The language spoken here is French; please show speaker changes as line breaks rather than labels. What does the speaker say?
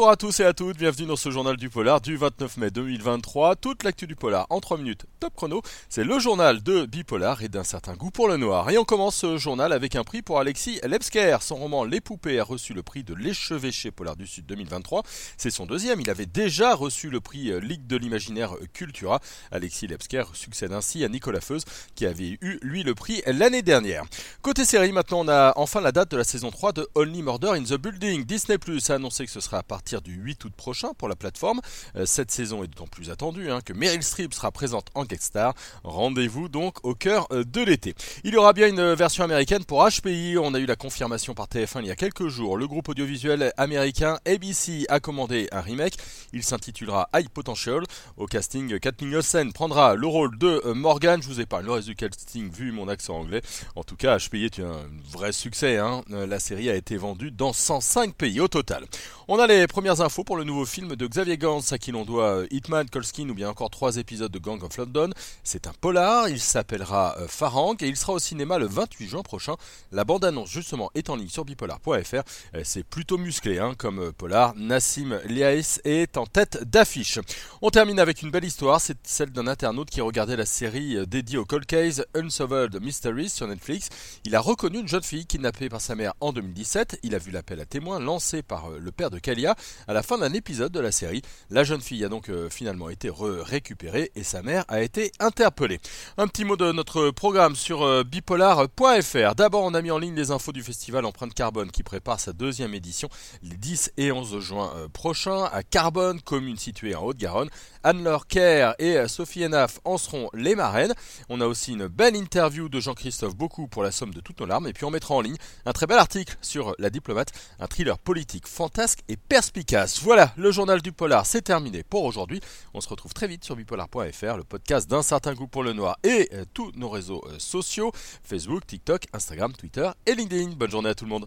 à tous et à toutes, bienvenue dans ce journal du polar du 29 mai 2023. Toute l'actu du polar en 3 minutes, top chrono. C'est le journal de Bipolar et d'un certain goût pour le noir. Et on commence ce journal avec un prix pour Alexis Lepsker. Son roman Les poupées a reçu le prix de l'échevêché Polar du Sud 2023. C'est son deuxième, il avait déjà reçu le prix Ligue de l'imaginaire Cultura. Alexis Lepsker succède ainsi à Nicolas Feuz qui avait eu lui le prix l'année dernière. Côté série, maintenant on a enfin la date de la saison 3 de Only Murder in the Building. Disney Plus a annoncé que ce sera à partir du 8 août prochain pour la plateforme. Euh, cette saison est d'autant plus attendue hein, que Meryl Streep sera présente en star. Rendez-vous donc au cœur euh, de l'été. Il y aura bien une version américaine pour HPI. On a eu la confirmation par TF1 il y a quelques jours. Le groupe audiovisuel américain ABC a commandé un remake. Il s'intitulera High Potential. Au casting, Kathleen Olsen prendra le rôle de euh, Morgan. Je vous pas le reste du casting vu mon accent anglais. En tout cas, HPI est un vrai succès. Hein. La série a été vendue dans 105 pays au total. On a les premières infos pour le nouveau film de Xavier Gans à qui l'on doit euh, Hitman, Colskin ou bien encore trois épisodes de Gang of London. C'est un polar, il s'appellera euh, Farang et il sera au cinéma le 28 juin prochain. La bande-annonce justement est en ligne sur bipolar.fr. Euh, c'est plutôt musclé hein, comme polar. Nassim Liaïs est en tête d'affiche. On termine avec une belle histoire, c'est celle d'un internaute qui regardait la série dédiée au cold case Unsolved Mysteries sur Netflix. Il a reconnu une jeune fille kidnappée par sa mère en 2017. Il a vu l'appel à témoins lancé par le père de Kalia à la fin d'un épisode de la série. La jeune fille a donc euh, finalement été récupérée et sa mère a été interpellée. Un petit mot de notre programme sur euh, bipolar.fr. D'abord, on a mis en ligne les infos du festival Empreinte Carbone qui prépare sa deuxième édition les 10 et 11 juin euh, prochains à Carbone, commune située en Haute-Garonne. Anne-Laure Kerr et Sophie Enaf en seront les marraines. On a aussi une belle interview de Jean-Christophe Beaucoup pour la somme de toutes nos larmes et puis on mettra en ligne un très bel article sur La diplomate, un thriller politique fantasque et Voilà, le journal du polar, c'est terminé pour aujourd'hui. On se retrouve très vite sur bipolar.fr, le podcast d'un certain goût pour le noir et euh, tous nos réseaux euh, sociaux, Facebook, TikTok, Instagram, Twitter et LinkedIn. Bonne journée à tout le monde.